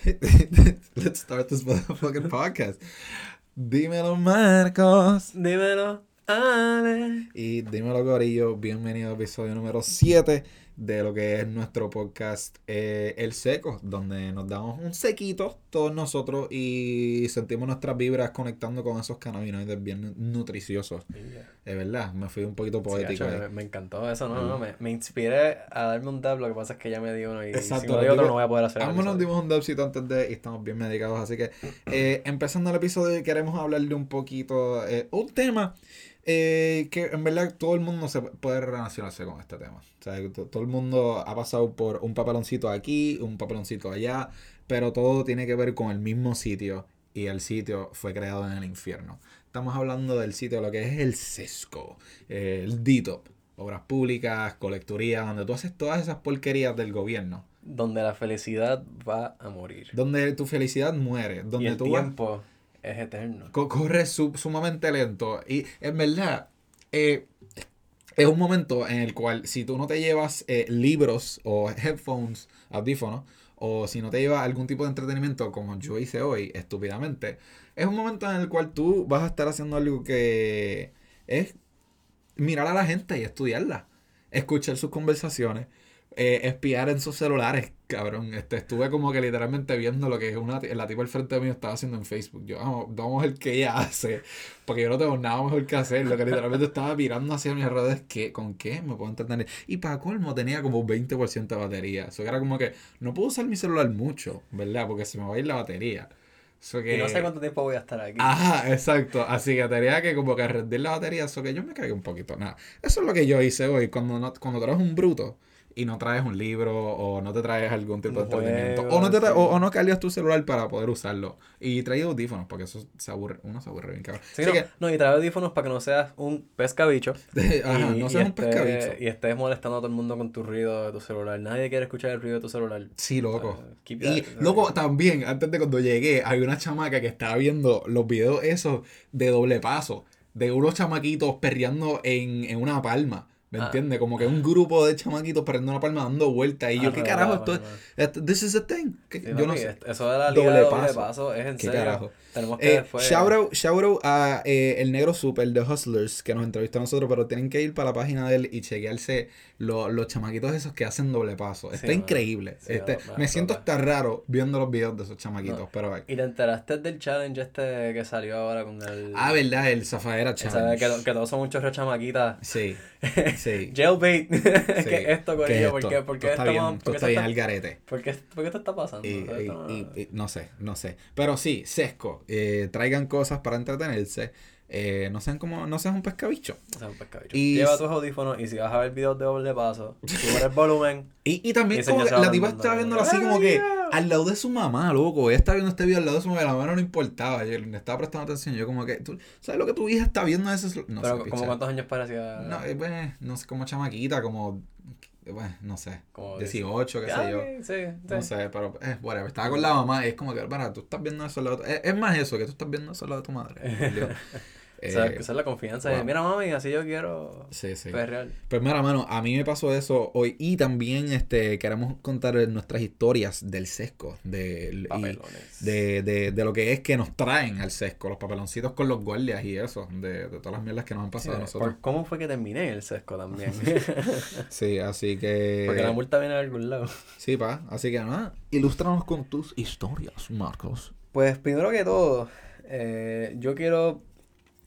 Let's start this motherfucking podcast. Dímelo, Marcos. Dímelo, Ale. Y dímelo, Gorillo. Bienvenido al episodio número 7 de lo que es nuestro podcast eh, El Seco, donde nos damos un sequito todos nosotros y sentimos nuestras vibras conectando con esos cannabinoides bien nutriciosos. Es verdad, me fui un poquito poético. Sí, me, me encantó eso, no, no, me, me inspiré a darme un dab, lo que pasa es que ya me dio uno y Exacto, si me nos dio otro no voy a poder hacer Ambos nos dimos un dubcito antes de y estamos bien medicados, así que eh, empezando el episodio queremos hablarle un poquito, eh, un tema eh, que en verdad todo el mundo se puede relacionarse con este tema. O sea, to- todo el mundo ha pasado por un papeloncito aquí, un papeloncito allá, pero todo tiene que ver con el mismo sitio y el sitio fue creado en el infierno. Estamos hablando del sitio, lo que es el sesco, eh, el DITOP, obras públicas, colecturía, donde tú haces todas esas porquerías del gobierno. Donde la felicidad va a morir. Donde tu felicidad muere, y donde el tú vas- tiempo es eterno. co- corres su- sumamente lento. Y en verdad, eh, es un momento en el cual si tú no te llevas eh, libros o headphones, audífonos, o si no te llevas algún tipo de entretenimiento como yo hice hoy, estúpidamente, es un momento en el cual tú vas a estar haciendo algo que es mirar a la gente y estudiarla, escuchar sus conversaciones, eh, espiar en sus celulares, cabrón. Este, estuve como que literalmente viendo lo que una, la tipa al frente mío estaba haciendo en Facebook. Yo, vamos, vamos a ver qué ella hace, porque yo no tengo nada mejor que hacer. Lo que literalmente estaba mirando hacia mis redes, ¿qué, ¿con qué me puedo entretener? Y para colmo tenía como 20% de batería. Eso que era como que no puedo usar mi celular mucho, ¿verdad? Porque se me va a ir la batería. Eso que... Y no sé cuánto tiempo voy a estar aquí. Ajá, exacto. Así que tenía que como que rendir la batería, eso que yo me cagué un poquito. Nada. Eso es lo que yo hice hoy. Cuando, no, cuando traes un bruto y no traes un libro o no te traes algún tipo de entretenimiento. juego, O no, te sí. o, o no cargas tu celular para poder usarlo. Y traes audífonos, porque eso se aburre, uno se aburre bien cabrón. Sí, no, no, y trae audífonos para que no seas un pescabicho. ajá, y, no seas un pescabicho. Y estés molestando a todo el mundo con tu ruido de tu celular. Nadie quiere escuchar el ruido de tu celular. Sí, loco. Uh, Y loco, también, antes de cuando llegué, hay una chamaca que estaba viendo los videos esos de doble paso, de unos chamaquitos perreando en, en una palma. ¿Me Ah. entiendes? Como que un grupo de chamaquitos perreando una palma dando vueltas. Y yo, ¿qué carajo esto. Esto- This is a thing. ¿Qué- Sí, yo no papi, sé. Eso de la liga Doble doble paso. paso es en ¿Qué serio. carajo? Tenemos que Eh, shout, out, shout out a eh, el negro super de Hustlers que nos entrevistó a nosotros, pero tienen que ir para la página de él y chequearse lo- los chamaquitos esos que hacen doble paso. Está Sí, increíble. Sí, Este, me siento hasta raro viendo los videos de esos chamaquitos, pero ¿Y te enteraste del challenge este que salió ahora con el... Ah, verdad, el Zafadera. Challenge. Que, que todos son muchos chamaquitas. Sí, sí. Jailbait. sí. ¿Qué es esto, ¿Qué Corillo? es ¿Por qué, por Esto qué está estamos- bien, por esto qué está bien al garete. ¿Por qué, esto está pasando? Y, y- y no sé, no sé. Pero sí, sesco. Eh, traigan cosas para entretenerse. Eh, no sean como, no sean un pescabicho. o sea, un pescabicho. Y- Lleva tus audífonos y si vas a ver videos de doble paso, sube el volumen. Y, y también Y como que la tipa estaba viéndolo así como "Ay, que yeah". al lado de su mamá, loco. Ella estaba viendo este video al lado de su mamá, la mamá no le importaba. Yo le estaba prestando atención. Yo como que, ¿tú ¿sabes lo que tu hija está viendo eso? No Pero sé, como cuántos años parecía... No, eh, pues, no sé, como chamaquita, como, bueno, no sé, Como 18, qué Ah, sé yo. Sí, sí. No sé, pero eh, whatever. Estaba con la mamá y es como que, para, tú estás viendo eso al lado de tu... es, es más eso, que tú estás viendo eso al lado de tu madre. Dios. O sea, Eh, que esa es la confianza. de, wow. Mira, mami, así yo quiero sí, sí. perrear. Pues mira, mano, a mí me pasó eso hoy y también este queremos contar nuestras historias del sesco, de, y de, de, de lo que es que nos traen al sesco, los papeloncitos con los guardias y eso, de, de todas las mierdas que nos han Sí, pasado a por- nosotros. ¿Cómo fue que terminé en el sesco también? Sí, así que... Porque la multa viene de algún lado. Sí, pa, así que nada, ilústranos con tus historias, Marcos. Pues primero que todo, eh, yo quiero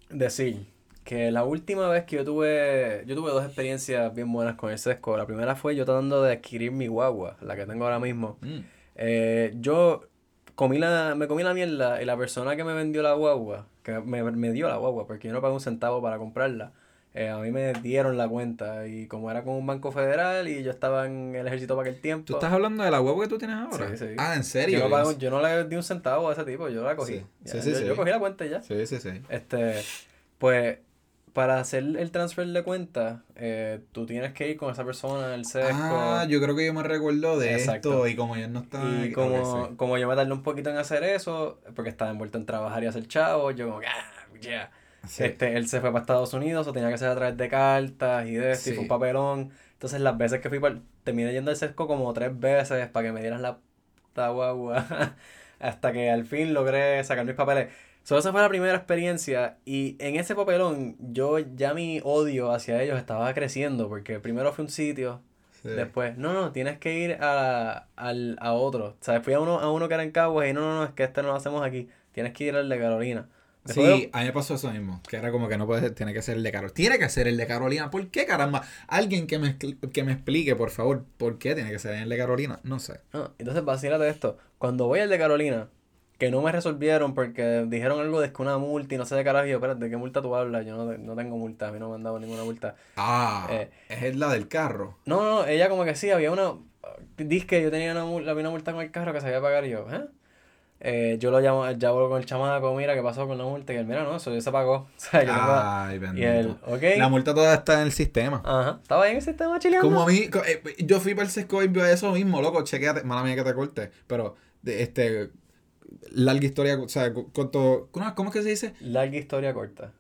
decir que la última vez que yo tuve, yo tuve dos experiencias bien buenas con el sesco. La primera fue yo tratando de adquirir mi guagua, la que tengo ahora mismo. Mm. Eh, yo comí la, me comí la mierda y la persona que me vendió la guagua, que me, me dio la guagua, porque yo no pagué un centavo para comprarla, eh, a mí me dieron la cuenta y como era con un banco federal y yo estaba en el ejército para aquel tiempo. ¿Tú estás hablando de la huevo que tú tienes ahora? Sí, sí. Ah, ¿en serio? Yo no, pago- yo no le di un centavo a ese tipo, yo la cogí. Sí, Ya, sí, sí, yo, sí. yo cogí la cuenta y ya. Sí, sí, sí. Este, pues, para hacer el transfer de cuenta, eh, tú tienes que ir con esa persona al sesco. Ah, yo creo que yo me recuerdo de Exacto. esto y como ya no está... Y como, sí. como yo me tardé un poquito en hacer eso, porque estaba envuelto en trabajar y hacer chavo, yo como que, ah, yeah. Sí. Este, él se fue para Estados Unidos, o tenía que ser a través de cartas y de esto, y Sí. fue un papelón. Entonces las veces que fui, para, terminé yendo al sesco como tres veces para que me dieran la esta guagua hasta que al fin logré sacar mis papeles. So, esa fue la primera experiencia y en ese papelón yo ya mi odio hacia ellos estaba creciendo porque primero fue un sitio, Sí. después, no, no, tienes que ir a, al, a otro. O sea, fui a uno, a uno que era en Caguas y no, no, no, es que este no lo hacemos aquí, tienes que ir al de Carolina. Sí, a mí me pasó eso mismo, que era como que no puede ser, tiene que ser el de Carolina. Tiene que ser el de Carolina. ¿Por qué, caramba? Alguien que me, que me explique, por favor, ¿por qué tiene que ser el de Carolina? No sé. Ah, entonces, vacílate esto. Cuando voy al de Carolina, que no me resolvieron porque dijeron algo de que una multa y no sé de carajo, y yo, espérate, ¿de qué multa tú hablas? Yo no, no tengo multa, a mí no me han dado ninguna multa. Ah, Eh. es la del carro. No, no, ella como que sí, había una... Dice que yo tenía una, mul- había una multa con el carro que se había pagado y yo, ¿eh? Eh, yo lo llamo, ya hablo con el chamaco, mira, ¿qué pasó con la multa? Y él, mira, no, eso ya se pagó. O sea, yo tengo- Ay, bendito. Y él. La multa toda está en el sistema. Ajá, estaba ahí en el sistema chileando. Como a mí, eh, yo fui para el Sesco y vi eso mismo, loco, chequeate, mala mía que te corte, pero, este, larga historia, o sea, cu- cuánto, ¿cómo cómo es que se dice? Larga historia corta.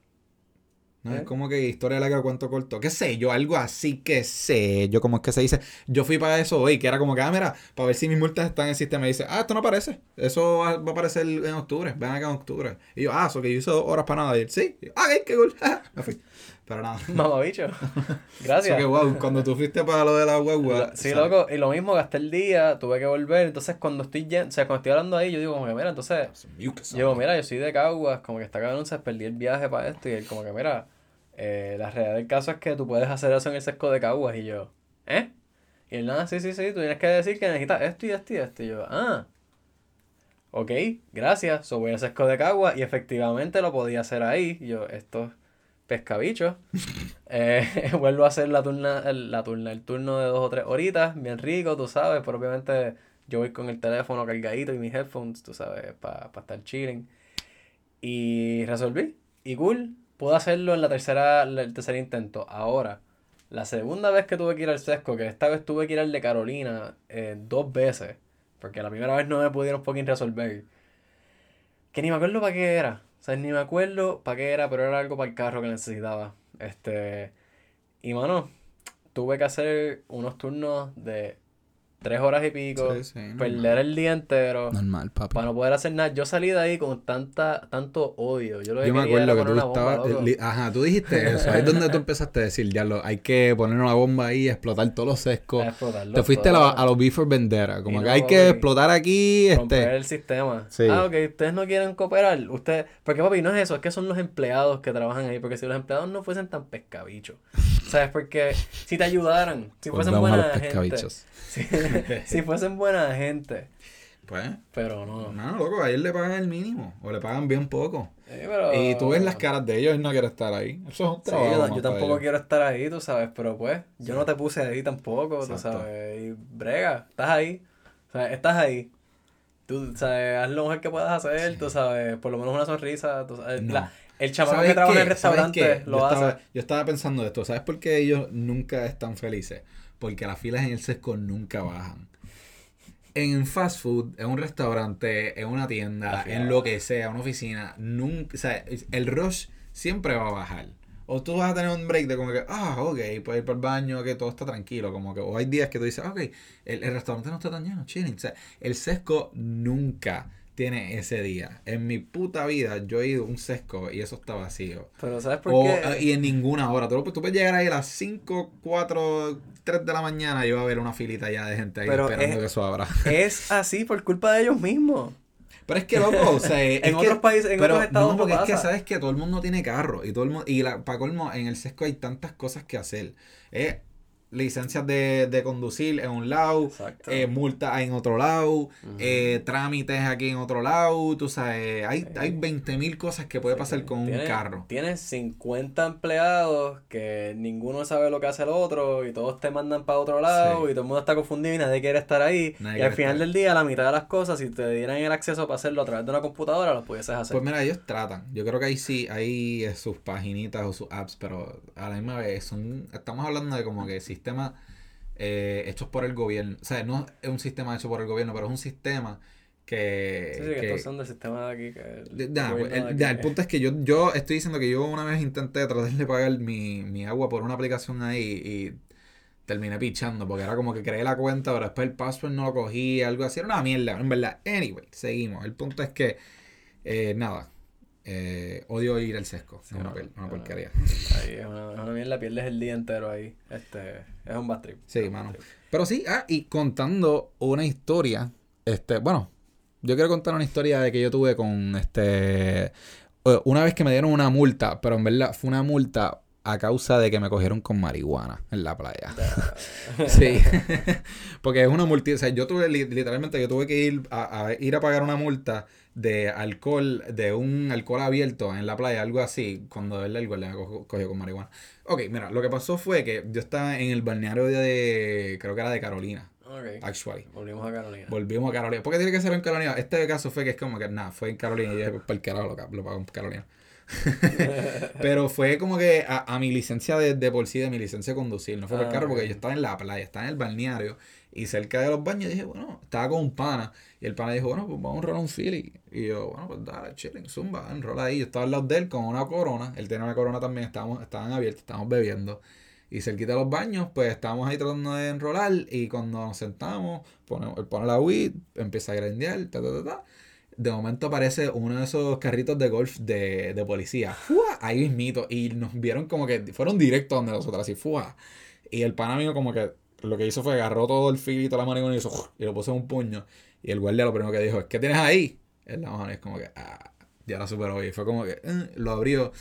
¿No? ¿Eh? Es como que historia larga, cuánto corto, qué sé yo, algo así que sé yo, como es que se dice, yo fui para eso hoy, que era como que, ah, mira, para ver si mis multas están en el sistema, y dice, ah, esto no aparece, eso va, va a aparecer en octubre, ven acá en octubre, y yo, ah, eso que yo hice dos horas para nada, y él, sí, Y yo, ah, qué cool, me fui, pero nada. Mamabicho. Gracias. que wow, cuando tú fuiste para lo de la guagua. Sí, ¿sabes? loco, y lo mismo, gasté el día, tuve que volver, entonces cuando estoy yendo, o sea, cuando estoy hablando ahí, yo digo como que, mira, entonces, yo, mira, yo soy de Caguas, como que está cabrón, se perdí el viaje para esto, y él como que, mira, eh, la realidad del caso es que tú puedes hacer eso en el sesco de Caguas, y yo, ¿eh? Y él, nada, sí, sí, sí, tú tienes que decir que necesitas esto y esto y esto, y yo, ah, ok, gracias, so voy al sesco de Caguas, y efectivamente lo podía hacer ahí, y yo, esto es pescabicho. Eh, vuelvo a hacer la turna, el, la turna, el turno de dos o tres horitas, bien rico, tú sabes, pero obviamente yo voy con el teléfono cargadito y mis headphones, tú sabes, para estar chilling. Y resolví. Y cool, pude hacerlo en la tercera, el tercer intento. Ahora, la segunda vez que tuve que ir al sesco, que esta vez tuve que ir al de Carolina eh, dos veces, porque la primera vez no me pudieron fucking resolver. Que ni me acuerdo para qué era. O sea, ni me acuerdo para qué era, pero era algo para el carro que necesitaba. Este. Y mano, tuve que hacer unos turnos de tres horas y pico. Sí, sí, perder el día entero. Normal, papá. Para no poder hacer nada. Yo salí de ahí con tanta, tanto odio. Yo lo que Yo me acuerdo que tú estabas. li- Ajá, tú dijiste eso. Ahí es donde tú empezaste a decir, ya lo, hay que poner una bomba ahí, explotar todos los sescos. Explotarlo Te fuiste a, la- a los B for Vendera. Como que hay que papi. explotar aquí. romper Este. el sistema. Sí. Ah, ok, ustedes no quieren cooperar. Ustedes, porque papi, no es eso, es que son los empleados que trabajan ahí. Porque si los empleados no fuesen tan pescabichos, ¿sabes? Porque si te ayudaran, si fuesen Volvemos a buena gente, pescabichos. si, si fuesen buena gente, Pues, pero no. no, loco, a ellos le pagan el mínimo. O le pagan bien poco. Pero- Y tú ves las caras de ellos y no quieren estar ahí. Eso es un Sí, trabajo. yo, tampoco quiero estar ahí, tú sabes, pero pues, yo Sí. no te puse ahí tampoco, tú Exacto. sabes, y brega, estás ahí, o sea, estás ahí, tú sabes, haz lo mejor que puedas hacer, tú sabes, por lo menos una sonrisa, tú sabes, No. la- el ¿Sabes que trabaja en qué? el ¿Sabes restaurante lo yo hace. Estaba, yo estaba pensando esto. ¿Sabes por qué ellos nunca están felices? Porque las filas en el sesco nunca bajan. En fast food, en un restaurante, en una tienda, en lo que sea, una oficina, nunca, o sea, el rush siempre va a bajar. O tú vas a tener un break de como que, ah, ok, puedes ir para el baño, que todo está tranquilo, como que, o hay días que tú dices, ok, el, el restaurante no está tan lleno, chilling. O sea, el sesco nunca tiene ese día. En mi puta vida yo he ido a un sesco y eso está vacío. Pero ¿sabes por O, qué? eh, y en ninguna hora. Tú, tú puedes llegar ahí a las 5, 4, 3 de la mañana y va a haber una filita ya de gente ahí Pero esperando es- que eso abra. Es así por culpa de ellos mismos. Pero es que loco, o sea, es En que- otros países, en pero otros estados no, no porque es que pasa. sabes que todo el mundo tiene carro y todo el mundo y la, para colmo en el sesco hay tantas cosas que hacer. Eh, licencias de, de conducir en un lado, eh, multas en otro lado, eh, trámites aquí en otro lado, tú sabes, hay, hay 20 mil cosas que puede pasar con un carro. Tienes 50 empleados que ninguno sabe lo que hace el otro y todos te mandan para otro lado Sí. y todo el mundo está confundido y nadie quiere estar ahí. Nadie y al final del día, la mitad de las cosas, si te dieran el acceso para hacerlo a través de una computadora, los pudieses hacer. Pues mira, ellos tratan. Yo creo que ahí sí, hay eh, sus paginitas o sus apps, pero a la misma vez son, estamos hablando de como que sistemas eh, hechos por el gobierno. O sea, no es un sistema hecho por el gobierno, pero es un sistema que... sí, sí, que, que- estos son del sistema de aquí. Que el de- pues, de el, aquí. el punto es que yo, yo estoy diciendo que yo una vez intenté tratar de pagar mi, mi agua por una aplicación ahí y terminé pichando porque era como que creé la cuenta, pero después el password no lo cogí, algo así. Era una mierda, en verdad. Anyway, seguimos. El punto es que, eh, nada, eh, odio ir al sesco. es una, pel- una porquería. Ahí es una, una mierda, pierdes el día entero ahí. Este, es un bad trip. Sí, mano. trip. Pero sí, ah, y contando una historia, este, bueno, yo quiero contar una historia de que yo tuve con este, eh, una vez que me dieron una multa, pero en verdad fue una multa a causa de que me cogieron con marihuana en la playa. Sí, porque es una multa, o sea, yo tuve li- literalmente, yo tuve que ir a, a ir a pagar una multa de alcohol, de un alcohol abierto en la playa, algo así, cuando el alcohol me cogió, con marihuana. Ok, mira, lo que pasó fue que yo estaba en el balneario de, creo que era de Carolina, Ok. actually. Volvimos a Carolina. Volvimos a Carolina. ¿Por qué tiene que ser en Carolina? Este caso fue que es como que nada, fue en Carolina y yo para el carajo lo, lo pago en Carolina. Pero fue como que a, a mi licencia de, de por sí, de mi licencia de conducir, no fue por el Ah, carro porque yo estaba en la playa, estaba en el balneario y cerca de los baños dije, bueno, estaba con un pana y el pana dijo, bueno, pues vamos a enrolar un Philly. Y yo, bueno, pues dale, chilling, zumba, enrola ahí. Yo estaba al lado de él con una corona, él tenía una corona también, estábamos, estaban abiertos, estábamos bebiendo. Y cerquita de los baños, pues estábamos ahí tratando de enrolar y cuando nos sentamos, ponemos, él pone la weed, empieza a grandear, ta, ta, ta, ta. De momento aparece uno de esos carritos de golf de, de policía. ¡Fua! Ahí mismito. Y nos vieron como que fueron directos donde nosotros, así, ¡fua! Y el pana mío como que lo que hizo fue agarró todo el filito, la marihuana y hizo y lo puso en un puño. Y el guardia lo primero que dijo es, ¿qué tienes ahí? En la mano y es como que, ah, ya la superó. Y fue como que, eh, lo abrió.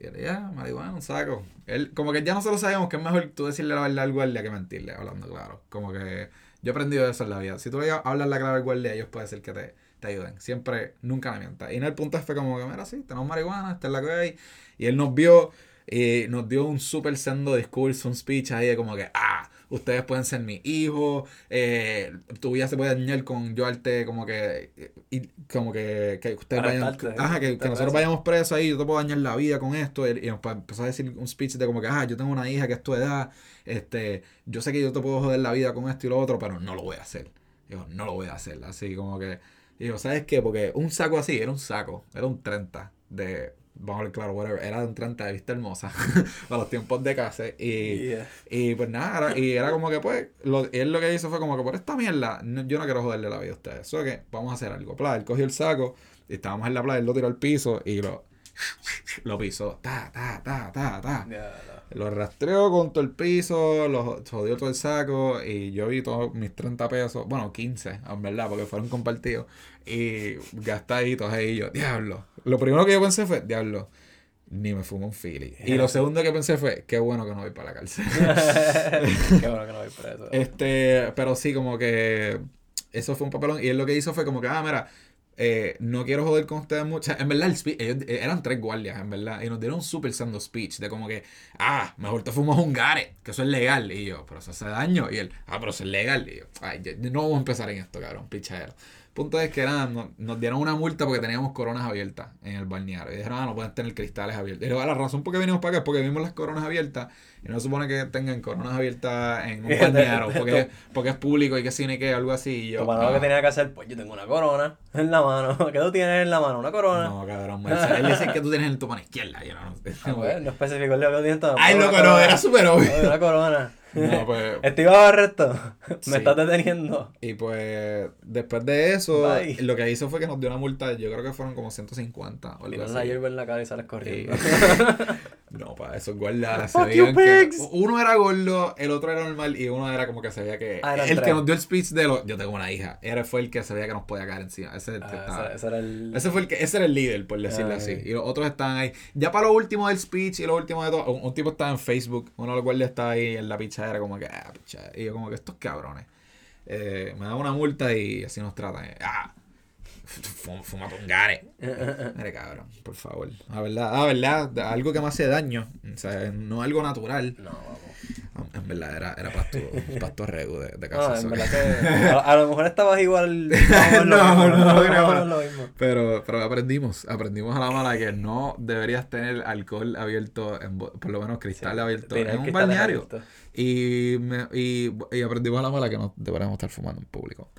Y él, ya, marihuana, un saco. Él, como que ya nosotros sabemos que es mejor tú decirle la verdad al guardia que mentirle, hablando claro. Como que yo he aprendido eso en la vida. Si tú le hablas la clave al guardia, ellos pueden ser que te, te ayuden. Siempre, nunca le mientas. Y en el punto fue como que, mira, sí, tenemos marihuana, esta es la que hay. Y él nos vio y nos dio un súper sendo discurso, un speech ahí de como que, ah, ustedes pueden ser mi hijo, eh, tu vida se puede dañar con yo arte, como que, y, como que, que ustedes vayan, Arrestarte, ajá, que, nosotros vayamos presos ahí, yo te puedo dañar la vida con esto, y, y empezó a decir un speech de como que, ah, yo tengo una hija que es tu edad, este, yo sé que yo te puedo joder la vida con esto y lo otro, pero no lo voy a hacer. Digo, no lo voy a hacer, así como que, digo, ¿sabes qué? Porque un saco así, era un saco, era un 30 de, vamos a ver claro, whatever, era de un 30 de vista hermosa, para los tiempos de casa, y... Yeah. Y pues nada, era- y era como que pues, lo, él lo que hizo fue como que por esta mierda, no- yo no quiero joderle la vida a ustedes. Eso que vamos a hacer algo. Pla, él cogió el saco, y estábamos en la playa, él lo tiró al piso y lo, lo pisó. Ta, ta, ta, ta, ta. Lo rastreó con todo el piso, lo jodió todo el saco y yo vi todos mis 30 pesos, bueno, 15, en verdad, porque fueron compartidos. Y gastaditos ahí yo, diablo. Lo primero que yo pensé fue, diablo, ni me fumo un Philly. Y lo segundo que pensé fue, qué bueno que no voy para la cárcel. Qué bueno que no voy preso. Este, pero sí, como que eso fue un papelón. Y él lo que hizo fue como que, ah, mira, eh, no quiero joder con ustedes mucho. En verdad, el speech, ellos, eran tres guardias, en verdad. Y nos dieron un super sendo speech de como que, ah, mejor te fumas un gare, que eso es legal. Y yo, pero eso hace daño. Y él, ah, pero eso es legal. Y yo, ay, ya- no vamos a empezar en esto, cabrón, pichadero. Punto es que nada, no- nos dieron una multa porque teníamos coronas abiertas en el balneario. Y dijeron, ah, no pueden tener cristales abiertos. Y "Ah, la razón por qué vinimos para acá es porque vimos las coronas abiertas. Y no se supone que tengan coronas abiertas en un balneario porque, porque es público y que cine que algo así. Y yo, lo "Ah". que tenía que hacer, pues yo tengo una corona en la mano. ¿Qué tú tienes en la mano? ¿Una corona? No, cabrón. Él, él dice que tú tienes en tu mano izquierda. Yo no, no. Ah, pues, no especificó que tienes en tu mano. Ay, loco, no, corona. era súper obvio. Una corona. No, pues. Iba a arresto. Sí. Me estás deteniendo. Y pues, después de eso, Bye. lo que hizo fue que nos dio una multa, yo creo que fueron como 150 o algo así. la hierba en la cara y sales corriendo. No, para esos guardas se Fuck you, pigs. uno era gordo, el otro era normal y uno era como que se veía que Ah, el que nos dio el speech de los yo tengo una hija, era fue el que se veía que nos podía caer encima. Ese, el que Ah, estaba- ese, ese era el. ese fue el que ese era el líder, por decirlo Ay. así. Y los otros estaban ahí. Ya para lo último del speech y lo último de todo, un, un tipo estaba en Facebook, uno de los guardias estaba ahí en la pichadera como que ah, pichadera. Y yo como que estos cabrones. Eh, me dan una multa y así nos tratan. eh, Ah, fuma, fuma un gare. Mire, cabrón, por favor. La verdad, la verdad, algo que me hace daño. O sea, no algo natural. No, vamos. En verdad, era, era pasto, pasto regu de, de No, casa. en so verdad que-. A, a lo mejor estabas igual. No, no, creo no. lo mismo. Pero, pero aprendimos, aprendimos a la mala que no deberías tener alcohol abierto, en, por lo menos cristal abierto Tener en un balneario. abiertos. Y, me- y, y aprendimos a la mala que no deberíamos estar fumando en público.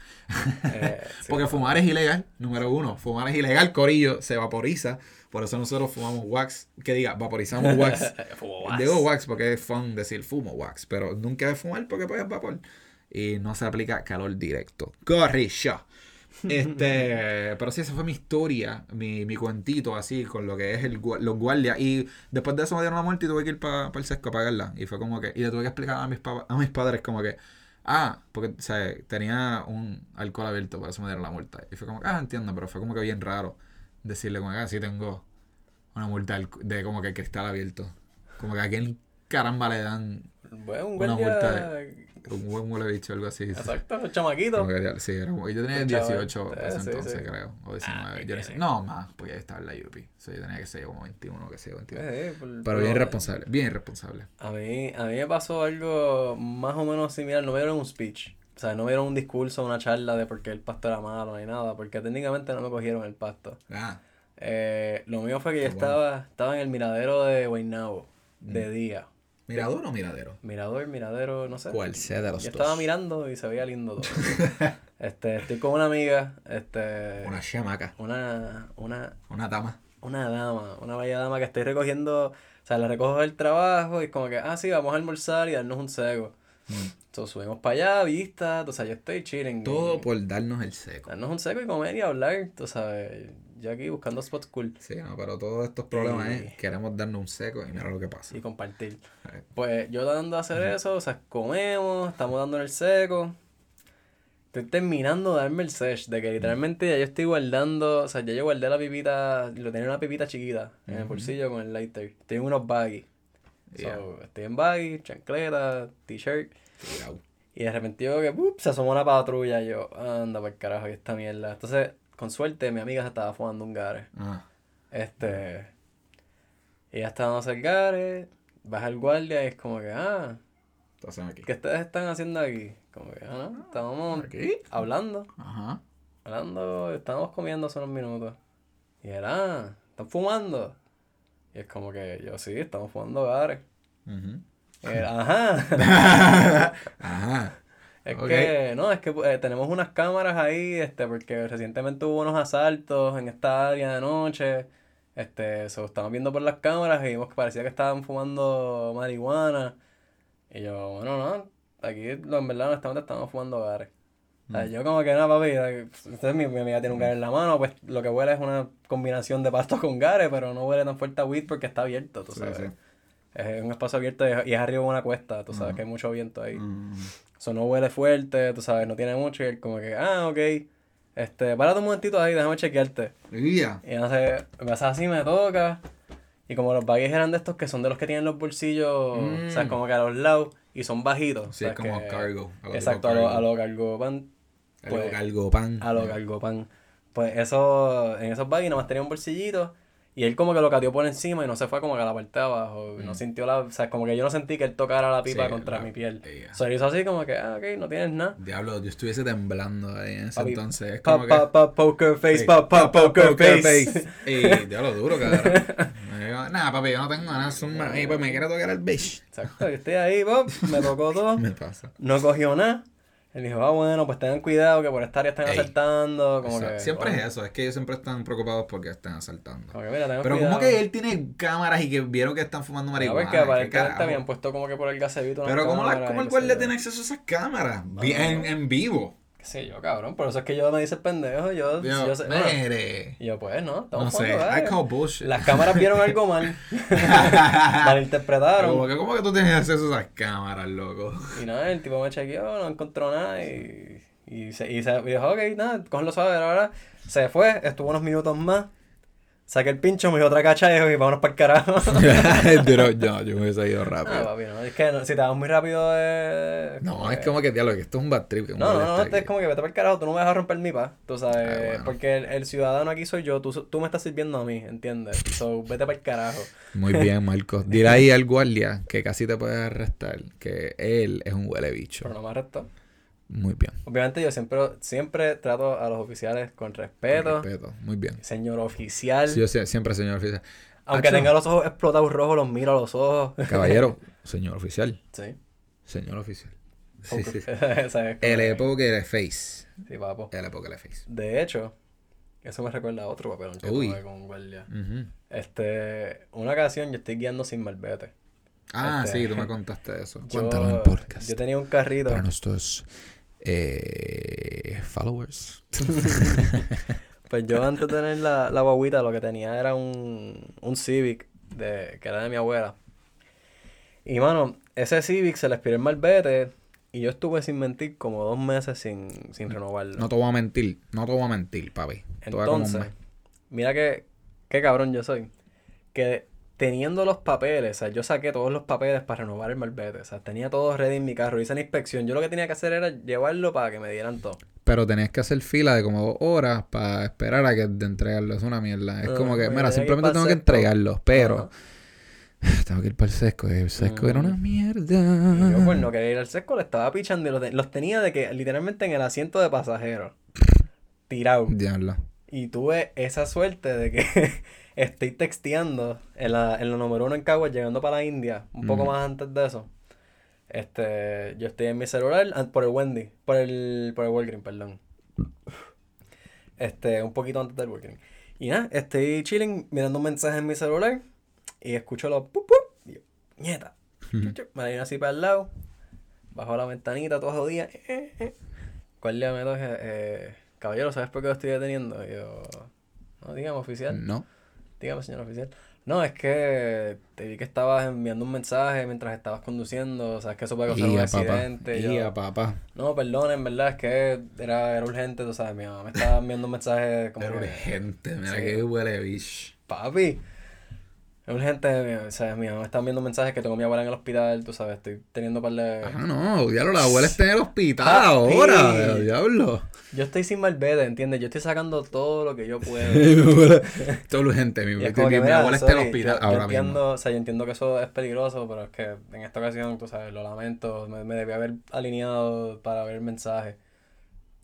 Eh, sí, Porque no. fumar es ilegal, número uno. Fumar es ilegal, corillo, se vaporiza. Por eso nosotros fumamos wax, que diga, vaporizamos wax. Fumo wax. Digo wax porque es fun decir fumo wax. pero nunca de fumar porque pues es vapor. Y no se aplica calor directo. Corrillo. Este, pero sí, esa fue mi historia, mi, mi cuentito así, con lo que es el, los guardias. Y después de eso me dieron la muerte y tuve que ir para el sesco a pagarla. Y fue como que, y le tuve que explicar a mis, a mis padres como que, ah, porque, o tenía un alcohol abierto, por eso me dieron la multa. Y fue como que, ah, entiendo, pero fue como que bien raro decirle como que, ah, sí tengo una multa de como que cristal abierto. Como que a quién caramba le dan Bueno, un Una guardia... multa un buen huele bicho, algo así. Exacto, un chamaquito. Como que, sí, era yo tenía Un chaval. 18 para ese Eh, sí, entonces, sí. creo. O 19. Ah, yo no, sé. no, más, porque ahí estaba en la UP. O sea, yo tenía que ser como 21, que sé, 22. Eh, por- Pero bien irresponsable, bien irresponsable. A mí, a mí me pasó algo más o menos similar. No me dieron un speech. O sea, no me dieron un discurso, una charla de por qué el pasto era malo ni nada. Porque técnicamente no me cogieron el pasto. Ah, Eh, lo mío fue que yo bueno. estaba, estaba en el miradero de Guaynabo. De día. ¿Mirador o miradero? Mirador, miradero, no sé. ¿Cuál sea de los Yo dos? estaba mirando y se veía lindo todo. este, estoy con una amiga, este, Una chamaca, una, una, una dama. una dama, una bella dama que estoy recogiendo, o sea, la recojo del trabajo y es como que, ah, sí, vamos a almorzar y darnos un cego. Entonces subimos para allá, vista, o sea, yo estoy chilling. Todo y- por darnos el seco. Darnos un seco y comer y hablar, tú sabes, yo aquí buscando spots cool Sí, no, pero todos estos problemas es queremos darnos un seco y mira lo que pasa. y compartir. Eh, Pues yo tratando de hacer eso, o sea, comemos, estamos dando el seco. Estoy terminando de darme el sesh, de que literalmente ya yo estoy guardando, o sea, ya yo guardé la pipita, lo tenía una pipita chiquita en el bolsillo con el lighter. En unos baggies. Yeah. So, estoy en baggy, chancleta, t-shirt. Y de repente yo que se asomó una patrulla. y Yo, anda por carajo, esta mierda. Entonces, con suerte, mi amiga se estaba fumando un gare. Ah, Este. Ella estaba dando el gare, baja el guardia y es como que, ah, aquí. ¿qué ustedes están haciendo aquí? Como que, ah, no, estábamos ¿Aquí? hablando, Ajá. hablando, estábamos comiendo hace unos minutos. Y era, ah, ¿están fumando? Y es como que, yo sí, estamos fumando gare. Ujú. Y era, ajá. Ajá. Es que, no, es que eh, tenemos unas cámaras ahí, este, porque recientemente hubo unos asaltos en esta área de noche. Este, so, estamos viendo por las cámaras y vimos que parecía que estaban fumando marihuana. Y yo, bueno, no, aquí en verdad honestamente estamos fumando gares. O sea, yo como que nada, papi, eh, entonces mi, mi amiga tiene un gare en la mano, pues lo que huele es una combinación de pasto con gare, pero no huele tan fuerte a weed porque está abierto, tú sabes. sí. Es un espacio abierto y es, arriba de una cuesta, tú sabes que hay mucho viento ahí. Mm. Eso no huele fuerte, tú sabes, no tiene mucho. Y él como que, ah, ok. Este, párate un momentito ahí, déjame chequearte. Ya. Y entonces, me hace así, me toca. Y como los baggies eran de estos que son de los que tienen los bolsillos, o sea, Mm. como que a los lados y son bajitos. Sí, o sea, es como que- cargo. a Exacto, a lo, cargo. a lo cargo pan. Pues, cargo pan. A lo cargo pan. Pues eso, en esos baggies nomás tenía un bolsillito. Y él como que lo cateó por encima y no se fue como que a la parte de abajo. No sintió la... O sea, como que yo no sentí que él tocara la pipa Mm. Sí, contra la- mi piel. ella. O sea, él hizo así como que, ah, ok, no tienes nada. Diablo, yo estuviese temblando ahí en ese Papi, entonces. Es Pa, como que. pa, pa, poker face, Sí, pa, pa, poker face. Y diablo duro, cabrón. Nah, papi, yo no tengo nada. Zumba. Y pues me quiero tocar el bitch. Exacto, yo estoy ahí, pop, me tocó todo, Me pasa. no cogió nada. Él dijo, ah, bueno, pues tengan cuidado que por esta área están Ey. asaltando. Como que, Siempre bueno, es eso. Es que ellos siempre están preocupados porque están asaltando. Como que, mira, tengan Pero cuidado. como que él tiene cámaras y que vieron que están fumando Ah, marihuana. porque ¿Qué aparentemente habían puesto como que por el gasebito Pero ¿cómo, la, y el guardia tiene acceso a esas cámaras? En, en vivo. Qué sé yo, cabrón, por eso es que yo me dice pendejo, yo, Yo, yo sé, bueno, y yo pues, no, No sé. I call bullshit. Las cámaras vieron algo mal, malinterpretaron. Como que, ¿Cómo que tú tienes acceso a esas cámaras, loco? Y nada, el tipo me chequeó, no encontró nada y, y, se, y, se, y dijo, ok, nada, cógelo suave, verdad. Se fue, estuvo unos minutos más, saqué el pincho, me dio otra cacha y vámonos para el carajo. Pero yo, yo me hubiese ido Ah, rápido. papi, no, es que no, si te vas muy rápido eh, No, es como que, diablo, que esto es un bad trip. No, no, no, es como que vete para el carajo, tú no me vas a romper mi paz, tú sabes, Ah, bueno. porque el, el ciudadano aquí soy yo, tú, tú me estás sirviendo a mí, ¿entiendes? So, vete para el carajo. Muy bien, Marcos. Dile ahí al guardia que casi te puede arrestar, que él es un huele bicho. Pero no me arrestó. Muy bien. Obviamente yo siempre, siempre trato a los oficiales con respeto. Respeto. Muy bien. Señor oficial. Sí, yo sie- siempre, señor oficial. Aunque Acho. tenga los ojos explotados rojos, los miro a los ojos. Caballero, señor oficial. Sí. Señor oficial. Sí, sí. El época de face. Sí, papo. El época de face. De hecho, eso me recuerda a otro papelón que Uy. tuve con un guardia. Este, una ocasión yo estoy guiando sin malvete. Ah, Este, sí, tú me contaste eso. Cuéntalo en podcast. Yo tenía un carrito. Para nuestros eh, followers. Pues yo antes de tener la, la guaguita lo que tenía era un, un Civic de, que era de mi abuela. Y mano, ese Civic se le expiró el malvete y yo estuve sin mentir como dos meses sin, sin renovarlo. No te voy a mentir, no te voy a mentir, papi. Entonces, mira que, qué cabrón yo soy. Que teniendo los papeles, o sea, yo saqué todos los papeles para renovar el malvete. O sea, tenía todo ready en mi carro, hice la inspección. Yo lo que tenía que hacer era llevarlo para que me dieran todo. Pero tenías que hacer fila de como dos horas para esperar a que te entregarlo. Es una mierda. Es como que, mira, que simplemente tengo que entregarlo. Pero tengo que ir para el sesco. El sesco era una Mm. mierda. Y yo, pues, no quería ir al sesco, le estaba pichando y los, los tenía de que literalmente en el asiento de pasajero. Tirado. Diablo. Y tuve esa suerte de que estoy texteando en la, en la número uno en Caguas, llegando para la India, un poco más antes de eso. Este, yo estoy en mi celular por el Wendy, por el, por el Walgreens, perdón. Este, un poquito antes del Walgreens. Y nada, estoy chilling, mirando un mensaje en mi celular y escucho los pup, pup, y yo, nieta. Chup. Me vine así para el lado, bajo la ventanita todo jodida. Eh, eh. ¿Cuál día me toque? Eh, caballero, ¿sabes por qué lo estoy deteniendo? Y yo, no, dígame, oficial. No. Dígame, señor oficial. No, es que te vi que estabas enviando un mensaje mientras estabas conduciendo. Sabes que eso puede causar un papá. accidente. y yo, papá. no, perdón, en verdad es que era, era urgente, tú sabes. Mi mamá me estaba enviando un mensaje como Era que, urgente. Mira Sí. que huele bicho. papi. Es urgente, mi- o sea, mi mamá me está enviando un mensaje que tengo a mi abuela en el hospital, tú sabes, estoy teniendo un par de... Ah, no. Diablo, la abuela está en el hospital Papi. ahora. Diablo. Yo estoy sin malvete, ¿entiendes? Yo estoy sacando todo lo que yo puedo. Todo urgente. Mi, es como que, mi mira, abuela está en el hospital yo- yo ahora entiendo, mismo. O sea, yo entiendo que eso es peligroso, pero es que en esta ocasión, tú sabes, lo lamento, me, me debí haber alineado para ver el mensaje.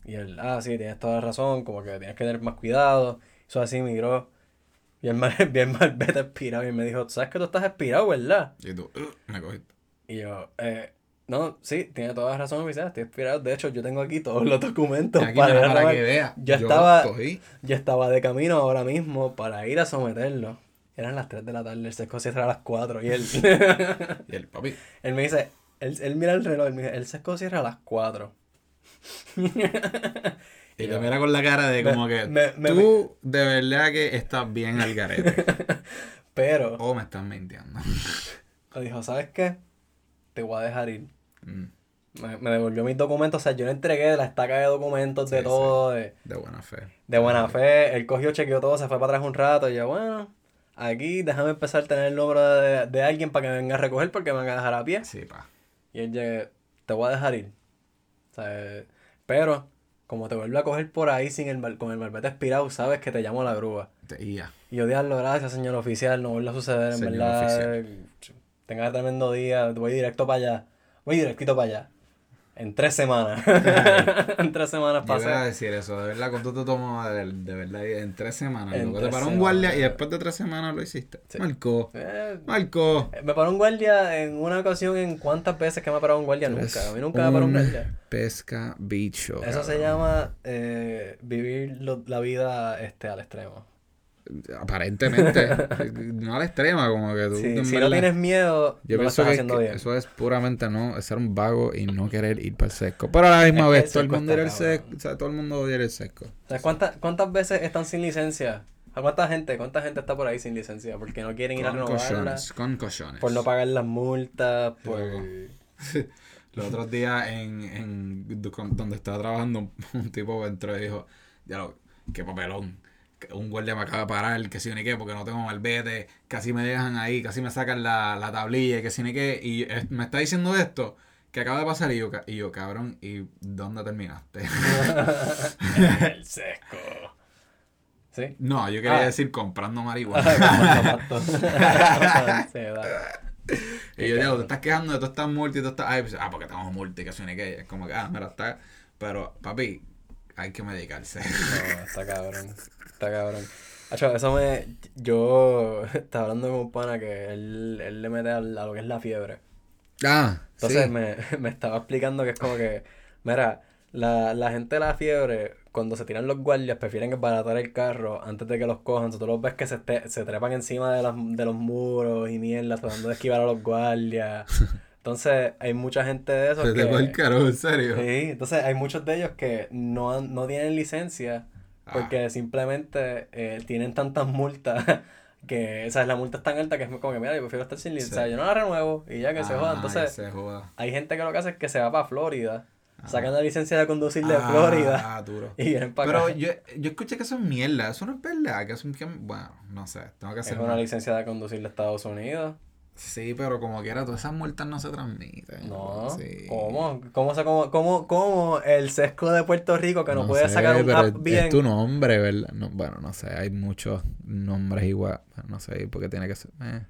Y él, ah, sí, tienes toda la razón, como que tienes que tener más cuidado. Eso así miró, bien mal, bien mal, vete expirado. Y me dijo, ¿sabes que tú estás expirado, verdad? Y tú, "Ugh", me cogiste. Y yo, eh, no, sí, tiene toda la razón, oficial, estoy expirado. De hecho, yo tengo aquí todos los documentos Aquí, para, para robar. que vea. Yo estaba- estoy- Yo estaba de camino ahora mismo para ir a someterlo. Eran las 3 de la tarde, el sesco cierra a las 4 y él, Y el papi. él me dice, él, él mira el reloj, él me dice, el sesco cierra a las 4. Y te mira con la cara de como que me- me- tú de verdad que estás bien al garete. Pero, o me estás mintiendo. me dijo, ¿sabes qué? Te voy a dejar ir. Mm, Me, me devolvió mis documentos, o sea, yo le entregué la estaca de documentos de Sí, todo, de, De buena fe. de buena fe. Él cogió, chequeó todo, se fue para atrás un rato y yo, bueno, aquí déjame empezar a tener el número de, de alguien para que me venga a recoger porque me van a dejar a pie. Sí, pa. Y él llega, te voy a dejar ir. O sea, pero, como te vuelve a coger por ahí sin el, con el malvete expirado, sabes que te llamo a la grúa. Te guía. Y yo, diablo, gracias, señor oficial, no vuelve a suceder, en Señor verdad. Tenga tremendo día, voy directo para allá. Voy directito para allá. En tres semanas. en tres semanas Yo iba a pasé. decir eso, de verdad, cuando tú te tomas de, de verdad en tres semanas. En loco, te tres paró un guardia y después de tres semanas lo hiciste. Sí. Marcó. Eh, Marcó. me paró un guardia en una ocasión en cuántas veces que me ha parado un guardia nunca. A mí nunca me paró un guardia. Pesca bicho. Eso se llama eh, vivir lo- la vida este, al extremo. Aparentemente. no a la extrema, como que tú. Sí, si no tienes miedo, Yo no lo pienso estás que, haciendo que bien. eso es puramente no ser un vago y no querer ir para el sesco. Pero a la misma vez, el todo el mundo al cabrón. sesco. O sea, todo el mundo odia al sesco. ¿Sabes cuántas, cuántas veces están sin licencia? ¿A cuánta gente, cuánta gente está por ahí sin licencia? Porque no quieren ir a Con renovarla. cochones. Con cochones. Por no pagar las multas, por... Los otros días en, en donde estaba trabajando, un, un tipo entró y dijo, ya lo, qué papelón. Un guardia me acaba de parar, que si ni qué, porque no tengo malvete, casi me dejan ahí, casi me sacan la, la tablilla, que si ni qué, y me está diciendo esto, que acaba de pasar, y yo, y yo cabrón, ¿y dónde terminaste? el sesco. ¿Sí? no, yo quería Ah. decir comprando marihuana. Y yo digo, te estás quejando de todas estas multas y todas estas... Ay, pues, ah, porque tengo multa y que si ni qué, es como que, ah, mira, está... Pero, papi, hay que medicarse. No, está cabrón. Está cabrón. Acho, eso me. Yo estaba hablando con un pana que él, él le mete al- a, lo que es la fiebre. Ah, Entonces sí. me, me estaba explicando que es como que. Mira, la, la gente de la fiebre, cuando se tiran los guardias, prefieren baratar el carro antes de que los cojan. Entonces tú los ves que se, te- se trepan encima de, las, de los muros y mierda, tratando de esquivar a los guardias. Entonces, hay mucha gente de esos Se te que... carajo, en serio. Sí, entonces hay muchos de ellos que no, no tienen licencia Ah. porque simplemente eh, tienen tantas multas que, o sea, la multa es tan alta que es como que, mira, yo prefiero estar sin licencia, Sí. yo no la renuevo y ya que se joda. Ah, Entonces, que se joda. hay gente que lo que hace es que se va para Florida, Ah. sacan la licencia de conducir de Ah, Florida duro. y vienen para Pero acá. yo, yo escuché que eso es mierda, eso no es verdad, que eso es que, bueno, no sé, tengo que Es hacer una más. licencia de conducir de Estados Unidos. Sí, pero como quiera, todas esas multas no se transmiten. No, Sí. ¿cómo? ¿Cómo, se- cómo, cómo, cómo el sesco de Puerto Rico que no, puede sé, sacar un app es- bien? Es tu nombre, ¿verdad? No, bueno, no sé, hay muchos nombres igual. No sé, porque tiene que ser. eh.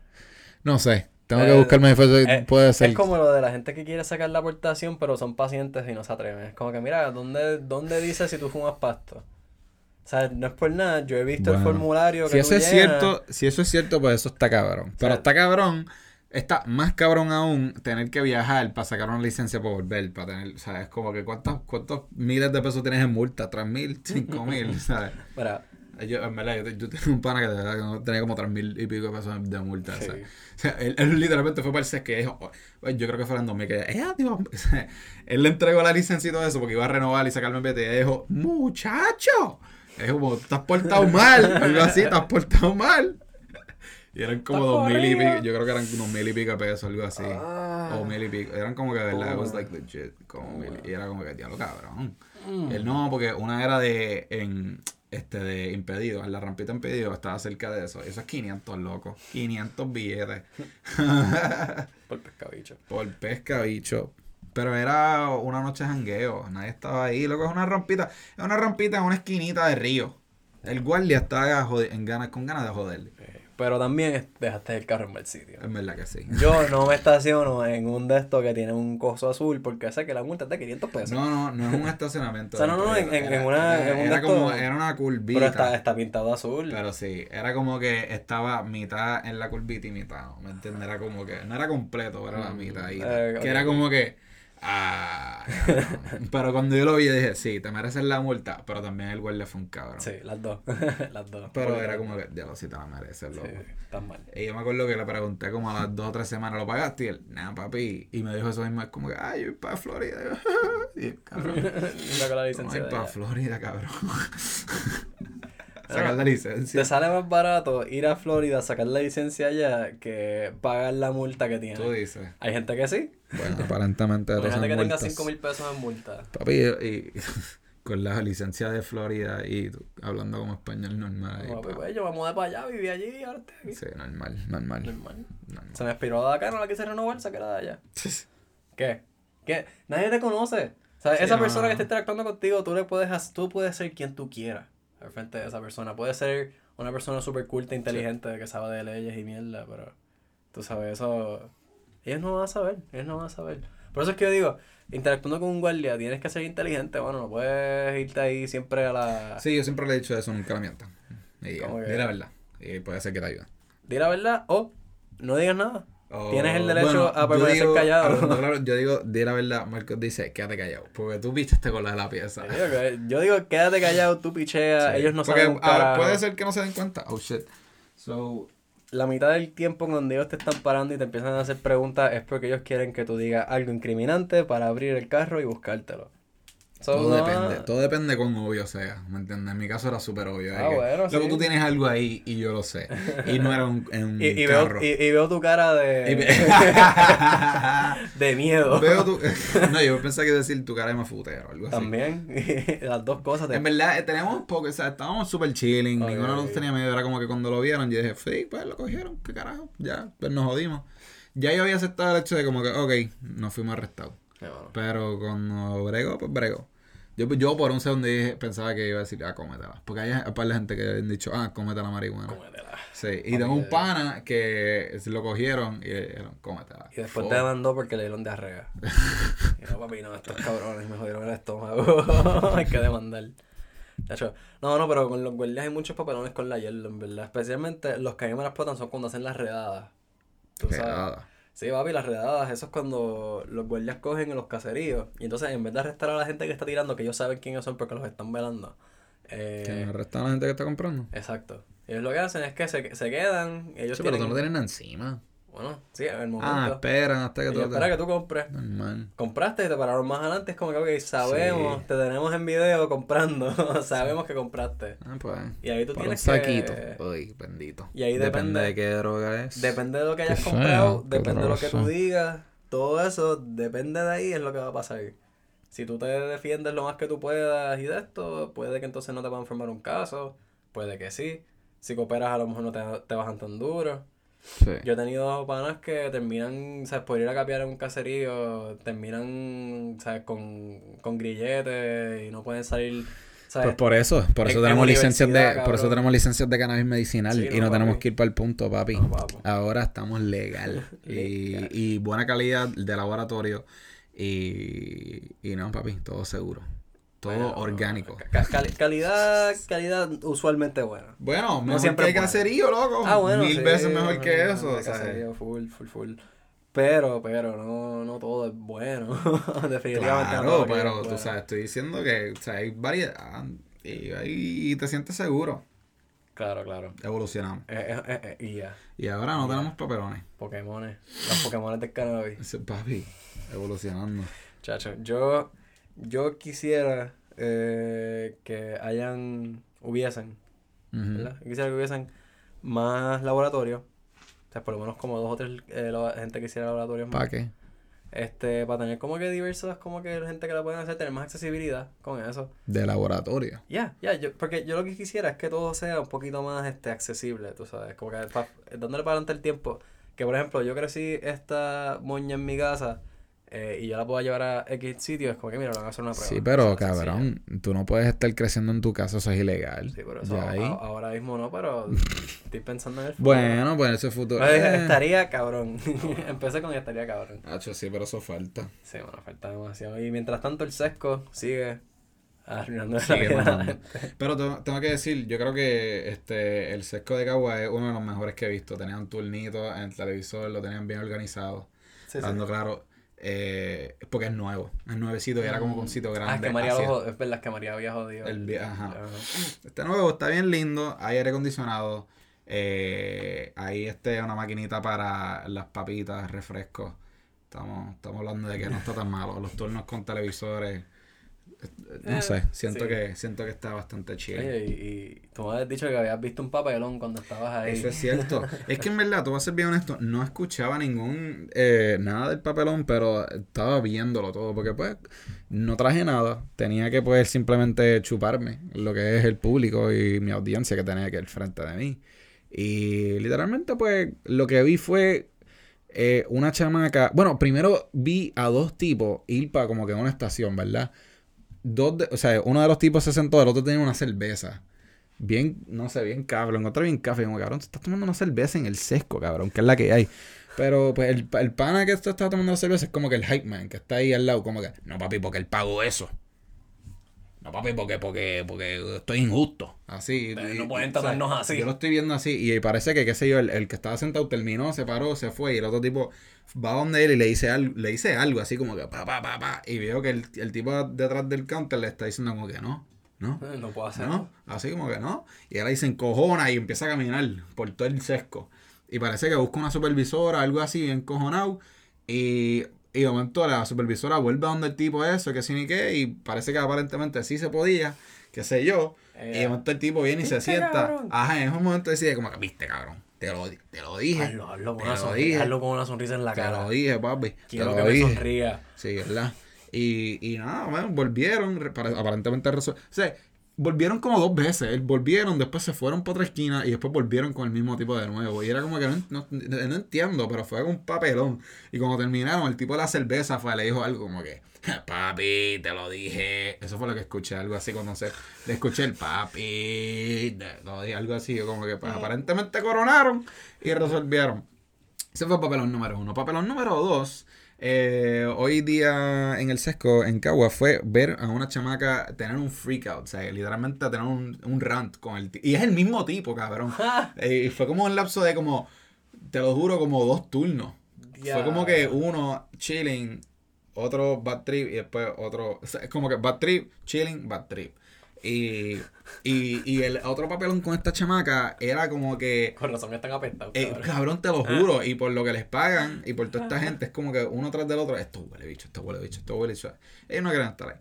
No sé, tengo que Eh, buscarme si fuese- Eh, puede ser. Es como lo de la gente que quiere sacar la aportación, pero son pacientes y no se atreven. Es como que, mira, ¿dónde, dónde dice si tú fumas pasto? O sea, no es por nada. Yo he visto el formulario que Si eso tú es llenas. cierto, si eso es cierto, pues eso está cabrón. Pero sea- está cabrón, está más cabrón aún tener que viajar para sacar una licencia para volver, para tener, ¿sabes? Como que cuántos, cuántos miles de pesos tienes en multa, tres mil, cinco mil, ¿sabes? Mira, Yo, en verdad, yo, yo tengo un pana que de verdad tenía como tres mil y pico de pesos de multa. O sea, él, él literalmente fue para el CES que dijo, oh, yo creo que fue en 2000, que eh, tío, o sea, él le entregó la licencia y todo eso porque iba a renovar y sacarme el BT y dijo, muchacho, es como, te has portado mal, algo así, te has portado mal. Y eran como dos mil y pico, yo creo que eran unos mil y pico pesos, algo así. Ah. O mil y pico, eran como que de verdad, it was like legit, como mil, y era como que, diablo cabrón. Mm. Él no, porque una era de en este de impedido, en la rampita impedido estaba cerca de eso. Eso es 500, loco. 500 billetes. por pescabicho. Por pesca, bicho. Pero era una noche de jangueo. Nadie estaba ahí. Loco, es una rampita. Es una rampita en una esquinita de río. El guardia jode- en ganas, con ganas de joderle. Eh, Pero también dejaste el carro en mal sitio. Es verdad que sí. Yo no me estaciono en un de estos que tiene un coso azul porque sé que la multa es de 500 pesos. No, no, no es un estacionamiento. O sea, no, no, en- en- en una- Era, en un era como, era una curvita. pero está, está pintado azul. Pero sí, era como que estaba mitad en la curvita y mitad, ¿no? ¿me entiendes? Era como que, no era completo, era la mitad ahí. Eh, que ok. era como que, ah, pero cuando yo lo vi dije, sí, te mereces la multa, pero también el guardia fue un cabrón. Sí, las dos. las dos. Pero Porque- era como que, diablo, sí te la mereces, Sí, loco. están mal. Y yo me acuerdo que le pregunté como a las dos o tres semanas, ¿lo pagaste? Y él, nah, papi. Y me dijo eso mismo, es como que, ay, yo voy para Florida. Y yo, cabrón, Saca la ¿cómo licencia de para. Florida, cabrón? Sacar la licencia. Te sale más barato ir a Florida, sacar la licencia allá, que pagar la multa que tiene. Tú dices. Hay gente que sí. Bueno, aparentemente todas gente esas que tenga multas. 5 mil pesos en multa. Papi, y, con la licencia de Florida y tú hablando como español normal. ahí, Como, pa. pues, yo me mudé para allá, viví allí y ahora estoy aquí. Sí, normal, normal. Normal. normal. Se me expiró de acá, no la quise renovar, saqué la de allá. ¿Qué? ¿Qué? Nadie te conoce. O sea, Sí, esa no, persona no. que está interactuando contigo, tú le puedes tú puedes ser quien tú quieras al frente de esa persona. Puede ser una persona súper culta, inteligente, que sabe de leyes y mierda, pero tú sabes, eso... Ellos no van a saber, ellos no van a saber. Por eso es que yo digo, interactuando con un guardia, tienes que ser inteligente, bueno, no puedes irte ahí siempre a la... Sí, yo siempre le he dicho eso, nunca lo mientas. Di la verdad. Y puede ser que te ayude. Di la verdad o no digas nada. O- Tienes el derecho bueno, a permanecer digo- callado. claro, yo digo, di la verdad, Marcos dice, quédate callado. Porque tú pichaste con la de la pieza. Yo digo, que- yo digo, quédate callado, tú picheas, Sí. ellos no Porque, saben ah, carajo. puede ser que no se den cuenta. Oh shit. So, La mitad del tiempo cuando ellos te están parando y te empiezan a hacer preguntas es porque ellos quieren que tú digas algo incriminante para abrir el carro y buscártelo. So, todo no- depende, todo depende de cuán obvio sea, ¿me entiendes? En mi caso era súper obvio. Ah, que, bueno, Luego sí. tú tienes algo ahí y yo lo sé. Y no era un, un Y, y veo, carro. y, y veo tu cara de, de miedo. Veo tu... No, yo pensé que iba a decir tu cara de mafutero o algo así. También. Las dos cosas. te- En verdad, eh, tenemos poco, o sea, estábamos súper chilling, ninguno nos tenía miedo, era como que cuando lo vieron, yo dije, sí, pues lo cogieron, qué carajo, ya, pues nos jodimos. Ya yo había aceptado el hecho de como que, ok, nos fuimos arrestados. Bueno. Pero cuando bregó, pues bregó. Yo, yo por un segundo dije, pensaba que iba a decir, ah, cómetela. Porque hay un par de gente que han dicho, ah, cómete la marihuana. Cómetela. Sí, y tengo un pana que lo cogieron y le dijeron, cómetela. Y después te demandó porque le dieron diarrea. y no, papi, no, estos cabrones me jodieron el estómago. hay que demandar. De hecho, no, no, pero con los guardias hay muchos papelones con la hielo, en verdad. Especialmente los que a mí me las explotan son cuando hacen las redadas. Tú sabes. Redada. Sí, papi, las redadas, eso es cuando los guardias cogen en los caseríos. Y entonces, en vez de arrestar a la gente que está tirando, que ellos saben quiénes son porque los están velando. Que Eh, arrestan a la gente que está comprando. exacto. Ellos lo que hacen es que se, se quedan. Ellos Sí, pero tú no tienes nada encima. Bueno, sí, en el momento. Ah, esperan hasta que tú esperan que tú compres. Normal. Compraste y te pararon más adelante. Es como que, ok, sabemos, te tenemos en video comprando. sabemos que compraste. Ah, pues. Y ahí tú Para un tienes saquito. que... Uy, bendito. Y ahí depende- de qué droga es. Depende de lo que hayas Qué comprado, depende de lo que tú digas, todo eso, depende de ahí es lo que va a pasar. Si tú te defiendes lo más que tú puedas y de esto, puede que entonces no te van a formar un caso, puede que sí. Si cooperas a lo mejor no te, te bajan tan duro. Sí. Yo he tenido panas que terminan, ¿sabes? Por ir a capear en un caserío, terminan, ¿sabes? Con, con grilletes y no pueden salir, ¿sabes? Pues por eso, por eso En- en tenemos licencias de, por eso tenemos licencias de cannabis medicinal Sí, y no, tenemos que ir para el punto, papi. No. Ahora estamos legal y, Legal. y buena calidad de laboratorio y, y no, papi, todo seguro, todo Bueno, orgánico. ca- cali- calidad, calidad usualmente buena. Bueno, mejor siempre que bueno. caserío, loco. Ah, bueno, Mil sí, veces mejor que eso, caserío, full, full, full. Pero, pero, no, no todo es bueno. Definitivamente no Claro, todo es pero tú bueno. sabes, estoy diciendo que o sea, hay variedad y, ahí te sientes seguro. Claro, claro. Evolucionamos. Eh, eh, eh, eh, y ya. Y ahora no tenemos papelones. Pokémones. Los Pokémones del cannabis. Papi, evolucionando. Chacho, yo, yo quisiera eh, que hayan, hubiesen, quisiera que hubiesen más laboratorios. O sea, por lo menos como dos o tres eh, la- gente que hiciera laboratorios más. ¿Para qué? Este, para tener como que diversas, como que gente que la pueden hacer, tener más accesibilidad con eso. De laboratorio. Ya, ya, yo, porque yo lo que quisiera es que todo sea un poquito más este accesible, tú sabes, como que pa- dándole para adelante el tiempo. Que por ejemplo, yo crecí esta moña en mi casa eh, y yo la puedo llevar a X sitio, es como que mira, le van a hacer una prueba. Sí, pero O sea, cabrón, tú no puedes estar creciendo en tu casa, eso es ilegal. Sí, por eso ahí. ahora mismo no, pero estoy pensando en el futuro. Bueno, pues ese futuro. Pues, Eh. estaría cabrón. Empecé con estaría cabrón. Hacho, sí, pero eso falta. Sí, bueno, falta demasiado. Y mientras tanto el sesco sigue arruinando a la. Pero tengo, tengo que decir, yo creo que este el sesco de Cagua es uno de los mejores que he visto. Tenían turnito en el televisor, lo tenían bien organizado. Sí, sí. Dando claro, eh, porque es nuevo, es nuevecito y era como con un sitio grande. Ah, es que María verdad es que María había jodido. El. Ajá. Está nuevo, está bien lindo, hay aire acondicionado, eh, hay este una maquinita para las papitas, refrescos. Estamos, estamos hablando de que no está tan malo. Los turnos con televisores. No Eh, sé, siento sí. que siento que está bastante chido. Oye, y, y tú me habías dicho que habías visto un papelón cuando estabas ahí. Eso es cierto. es que en verdad, tú vas a ser bien honesto, no escuchaba ningún, eh, nada del papelón, pero estaba viéndolo todo, porque pues no traje nada. Tenía que pues simplemente chuparme lo que es el público y mi audiencia que tenía que al frente de mí. Y literalmente pues lo que vi fue eh, una chamaca, bueno, primero vi a dos tipos ir para como que una estación, ¿verdad? Dos de- o sea, uno de los tipos se sentó, el otro tenía una cerveza. Bien, no sé, bien cabrón. Encontré bien café. Como, cabrón, estás tomando una cerveza en el sesco, cabrón, que es la que hay. Pero, pues, el, el pana que está tomando la cerveza es como que el hype man, que está ahí al lado, como que, no, papi, porque él pagó eso. No, papi, porque, porque, porque estoy injusto. Así. Y- no pueden o sea, tratarnos así. Yo lo estoy viendo así. Y parece que, qué sé yo, el, el que estaba sentado terminó, se paró, se fue. Y el otro tipo va donde él y le dice algo, le dice algo así como que pa, pa, pa, pa. Y veo que el, el tipo detrás del counter le está diciendo como que no, no. Eh, No puedo hacer. ¿no? Así como que no. Y él ahí se encojona y empieza a caminar por todo el sesco. Y parece que busca una supervisora, algo así, bien encojonado. Y, y de momento la supervisora vuelve a donde el tipo eso, que sí ni qué. Y parece que aparentemente sí se podía, qué sé yo. Eh, y de momento el tipo viene y se ¿viste, sienta. cabrón? Ajá, en ese momento decide como que, viste, cabrón. Te lo, te lo dije. Hazlo, hazlo con, te una lo sonrisa, dije. hazlo con una sonrisa en la Te cara. lo dije, papi. Quiero te que me sonría. Sí, ¿verdad? Y, y nada, bueno, volvieron, aparentemente resol- O sea, volvieron como dos veces. Volvieron, después se fueron para otra esquina y después volvieron con el mismo tipo de nuevo. Y era como que no, no- no entiendo, pero fue un papelón. Y cuando terminaron, el tipo de la cerveza fue, le dijo algo como que, papi, te lo dije. Eso fue lo que escuché, algo así cuando se, le escuché el papi, te lo dije, algo así, como que pues, aparentemente coronaron y resolvieron. Ese fue papelón número uno. Papelón número dos. Eh, hoy día en el sesco, en Cagua, fue ver a una chamaca tener un freak out. O sea, literalmente tener un, un rant con el tipo. Y es el mismo tipo, cabrón. Eh, Y fue como un lapso de como, te lo juro, como dos turnos. Fue como que uno chilling, otro bad trip y después otro. o sea, es como que bad trip, chilling, bad trip. Y, y, y el otro papelón con esta chamaca era como que. Con razón están apestados. eh, cabrón. te lo juro. Y por lo que les pagan y por toda esta gente, es como que uno tras del otro. Esto huele bicho, esto huele bicho, esto huele bicho. Ellos no quieren estar ahí.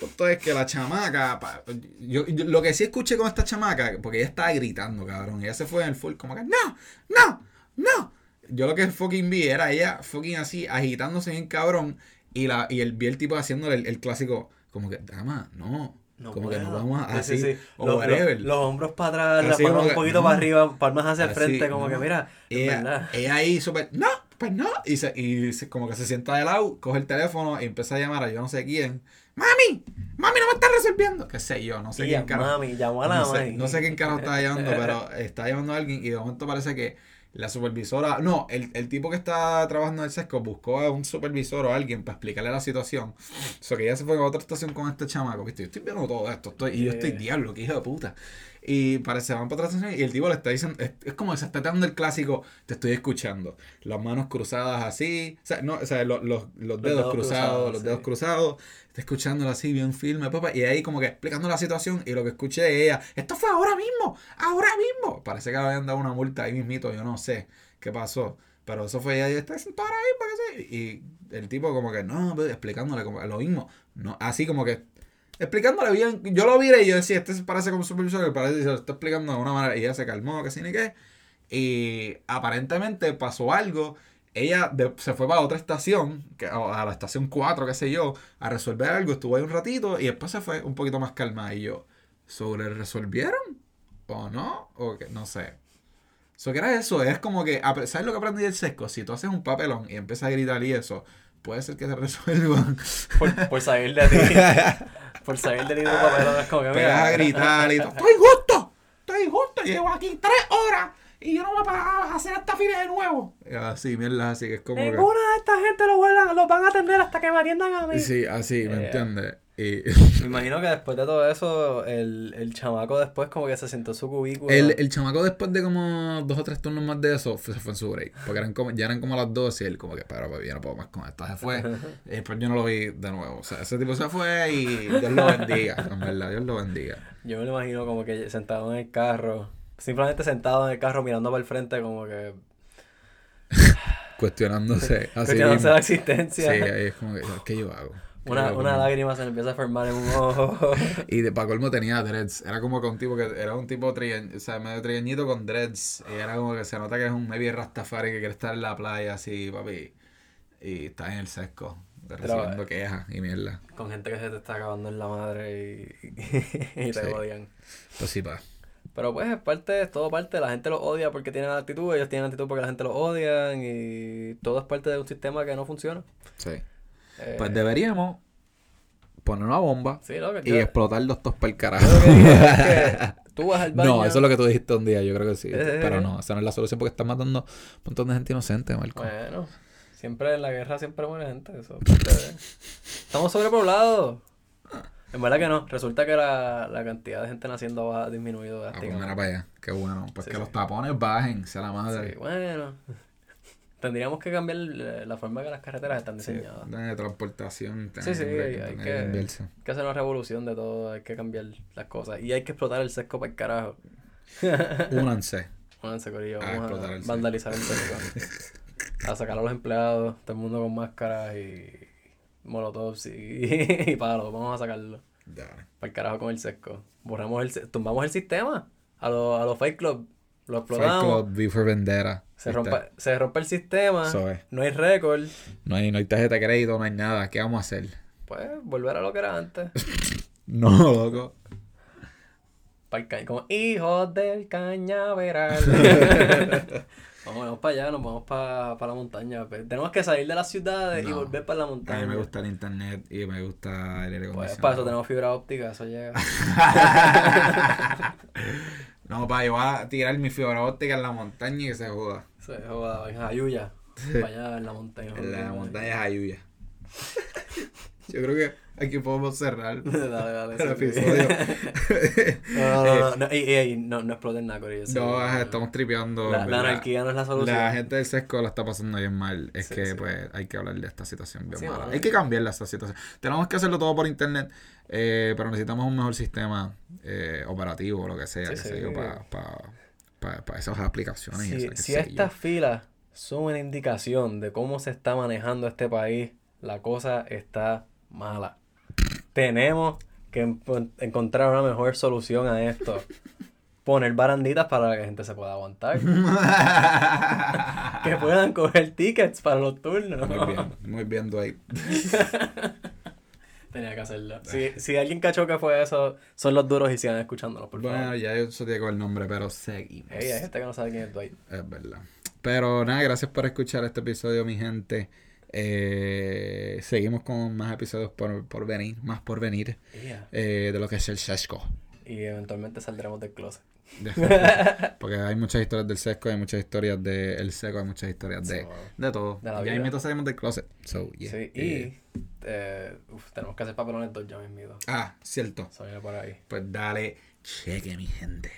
Punto es que la chamaca. pa- yo, yo- lo que sí escuché con esta chamaca, porque ella estaba gritando, cabrón. Ella se fue en el full, como que, no, no, no. Yo lo que fucking vi era ella fucking así, agitándose bien cabrón. Y, la, y el, vi el tipo haciéndole el, el clásico, como que, dama, no. No como que puedo. vamos a Sí, así. sí, sí. O Los, whatever. los- los hombros para atrás, las palmas un que, poquito no. para arriba, palmas hacia el frente, como que mira, ella, ella ahí súper, no, pues no. Y, se, y se- como que se sienta de lado, coge el teléfono y empieza a llamar a yo no sé quién. ¡Mami! ¡Mami, no me está resolviendo! ¿Qué sé yo? No sé Y quién carajo. mami, llamó a la No sé, mami. no sé quién carajo estaba llamando, pero está llamando a alguien y de momento parece que la supervisora, no, el, el tipo que está trabajando en el sesco buscó a un supervisor o a alguien para explicarle la situación. O sea, que ya se fue a otra estación con este chamaco, ¿viste? Yo estoy viendo todo esto, estoy, y yo estoy Yeah. diablo, que hijo de puta. Y parece, van para estación y el tipo le está diciendo, es, es como se está dando el clásico, te estoy escuchando. Las manos cruzadas así, o sea, no, o sea, los, los, los dedos, dedos cruzados, cruzados, los sí. dedos cruzados, está escuchándolo así bien firme, papá, y ahí como que explicando la situación y lo que escuché de ella, esto fue ahora mismo, ahora mismo. Parece que le habían dado una multa ahí mismito, yo no sé qué pasó. Pero eso fue ella, y está sentado ahora mismo, qué sé. Y el tipo como que, no, explicándole como lo mismo. No, así como que, explicándole bien. Yo lo vi y yo decía, este parece como un supervisor, que parece que se lo está explicando de una manera. Y ella se calmó, que sí ni qué. Y aparentemente pasó algo. Ella de- se fue para otra estación, que, a la estación 4, qué sé yo, a resolver algo. Estuvo ahí un ratito y después se fue un poquito más calmada. Y yo, ¿sobre resolvieron? ¿O no? ¿O qué? No sé. So, que era eso? Es como que, ¿sabes lo que aprendí del sesco? Si tú haces un papelón y empiezas a gritar y eso, puede ser que se resuelvan. Por, por salir de ti. por salir de ti tu papelón es como que Pegas a gritar y todo. ¡Estoy justo! ¡Estoy justo! Llevo aquí tres horas y yo no voy a hacer esta fila de nuevo. Así, mierda, así que es como que... Ninguna de esta gente lo, vuelvan, lo van a atender hasta que me atiendan a mí. Sí, así, ¿me Eh, entiendes? Y Me imagino que después de todo eso, el, el chamaco después como que se sentó en su cubículo. el, el chamaco después de como dos o tres turnos más de eso, se fue en su break. Porque eran como, ya eran como las dos y él como que, pero papi, yo no puedo más con esto. Se fue. Y después yo no lo vi de nuevo. O sea, ese tipo se fue y Dios lo bendiga. En verdad, Dios lo bendiga. Yo me lo imagino como que sentado en el carro. Simplemente sentado en el carro mirando para el frente como que... Cuestionándose así cuestionándose mismo. la Sí, existencia. ahí es como que, ¿qué yo hago? ¿Qué Una, una lágrima se le empieza a formar en un ojo. Y de para colmo tenía dreads. Era como que un tipo que era un tipo trigueñ- o sea, medio trigueñito con dreads. Y era como que se nota que es un maybe rastafari que quiere estar en la playa así, papi. Y está en el sesco, recibiendo quejas y mierda. con gente que se te está acabando en la madre y, y te Sí. odian. Pues sí, pa. Pero pues es parte, es todo parte, la gente los odia porque tienen actitud, ellos tienen actitud porque la gente los odia y todo es parte de un sistema que no funciona. Sí. Eh, Pues deberíamos poner una bomba sí, y yo- explotar los dos para el carajo. tú vas al baño. No, eso es lo que tú dijiste un día, yo creo que sí. Eh, Pero eh. no, esa no es la solución porque estás matando un montón de gente inocente, Marco. Bueno, siempre en la guerra siempre muere gente. Eso Estamos sobrepoblados. En verdad que no. Resulta que la, la cantidad de gente naciendo ha disminuido Ah, pues drásticamente. mira para allá. Qué bueno. Pues Sí, que sí. los tapones bajen, sea la madre. Sí, bueno. Tendríamos que cambiar eh, la forma que las carreteras están Sí, diseñadas. de transportación. Sí, sí, hay- que- inverso. Hay que hacer una revolución de todo, hay que cambiar las cosas. Y hay que explotar el sesco para el carajo. Únanse. Pónganse, corillo. Vamos a el vandalizar el sesco. a sacar a los empleados, todo el mundo con máscaras y molotovs y, y palos. Vamos a sacarlo. Dale. Para el carajo con el sesco. Borramos el, tumbamos el sistema. A los a los Fight Club. Lo explotamos. Club, V for Vendetta. Se rompe, se rompe el sistema. No hay récord. No hay, no hay tarjeta de crédito, no hay nada. ¿Qué vamos a hacer? Pues volver a lo que era antes. No, loco. Como hijos del cañaveral. vamos, vamos para allá, nos vamos para la montaña. Pe- Tenemos que salir de las ciudades y volver para la A montaña. mí me gusta el internet y me gusta el aire Pues para eso tenemos fibra óptica, eso llega. No, pa, yo voy a tirar mi fibra óptica en la montaña y que se joda. Se joda, en Jayuya. Para allá en la montaña. En la montaña de Jayuya. Yo creo que aquí podemos cerrar dale, el episodio. No, no, no, no, ey, ey, no, no exploten nada, Corillo. no, estamos tripeando. La, la anarquía no es la solución. La gente del sesco la está pasando bien mal. Es Sí, que, sí. pues, hay que hablar de esta situación bien mala. Hay que cambiarla esta situación. Tenemos que hacerlo todo por internet, eh, pero necesitamos un mejor sistema eh, operativo o lo que sea, Sí, qué sé sí. yo, para esas aplicaciones y qué si estas filas son una indicación de cómo se está manejando este país, la cosa está mala. Tenemos que en- encontrar una mejor solución a esto. Poner baranditas para que la gente se pueda aguantar. que puedan coger tickets para los turnos. muy bien, muy bien, Dwight. Tenía que hacerlo. Si, si alguien cachó que fue eso, son los duros y sigan escuchándonos, por Bueno, favor. ya yo eso tiene el nombre, pero seguimos. Hay gente que no sabe quién es Dwight. Es verdad. Pero nada, gracias por escuchar este episodio, mi gente. Eh, seguimos con más episodios por, por venir, más por venir, Yeah. eh, de lo que es el sesco. Y eventualmente saldremos del closet. Porque hay muchas historias del sesco, hay muchas historias del seco, hay muchas historias de, de todo. De la ya vida. mismo salimos del closet. So, yeah. Sí, Eh, y eh, uf, tenemos que hacer papelones dos ya mismo. Ah, cierto. Por ahí. Pues dale, cheque, mi gente.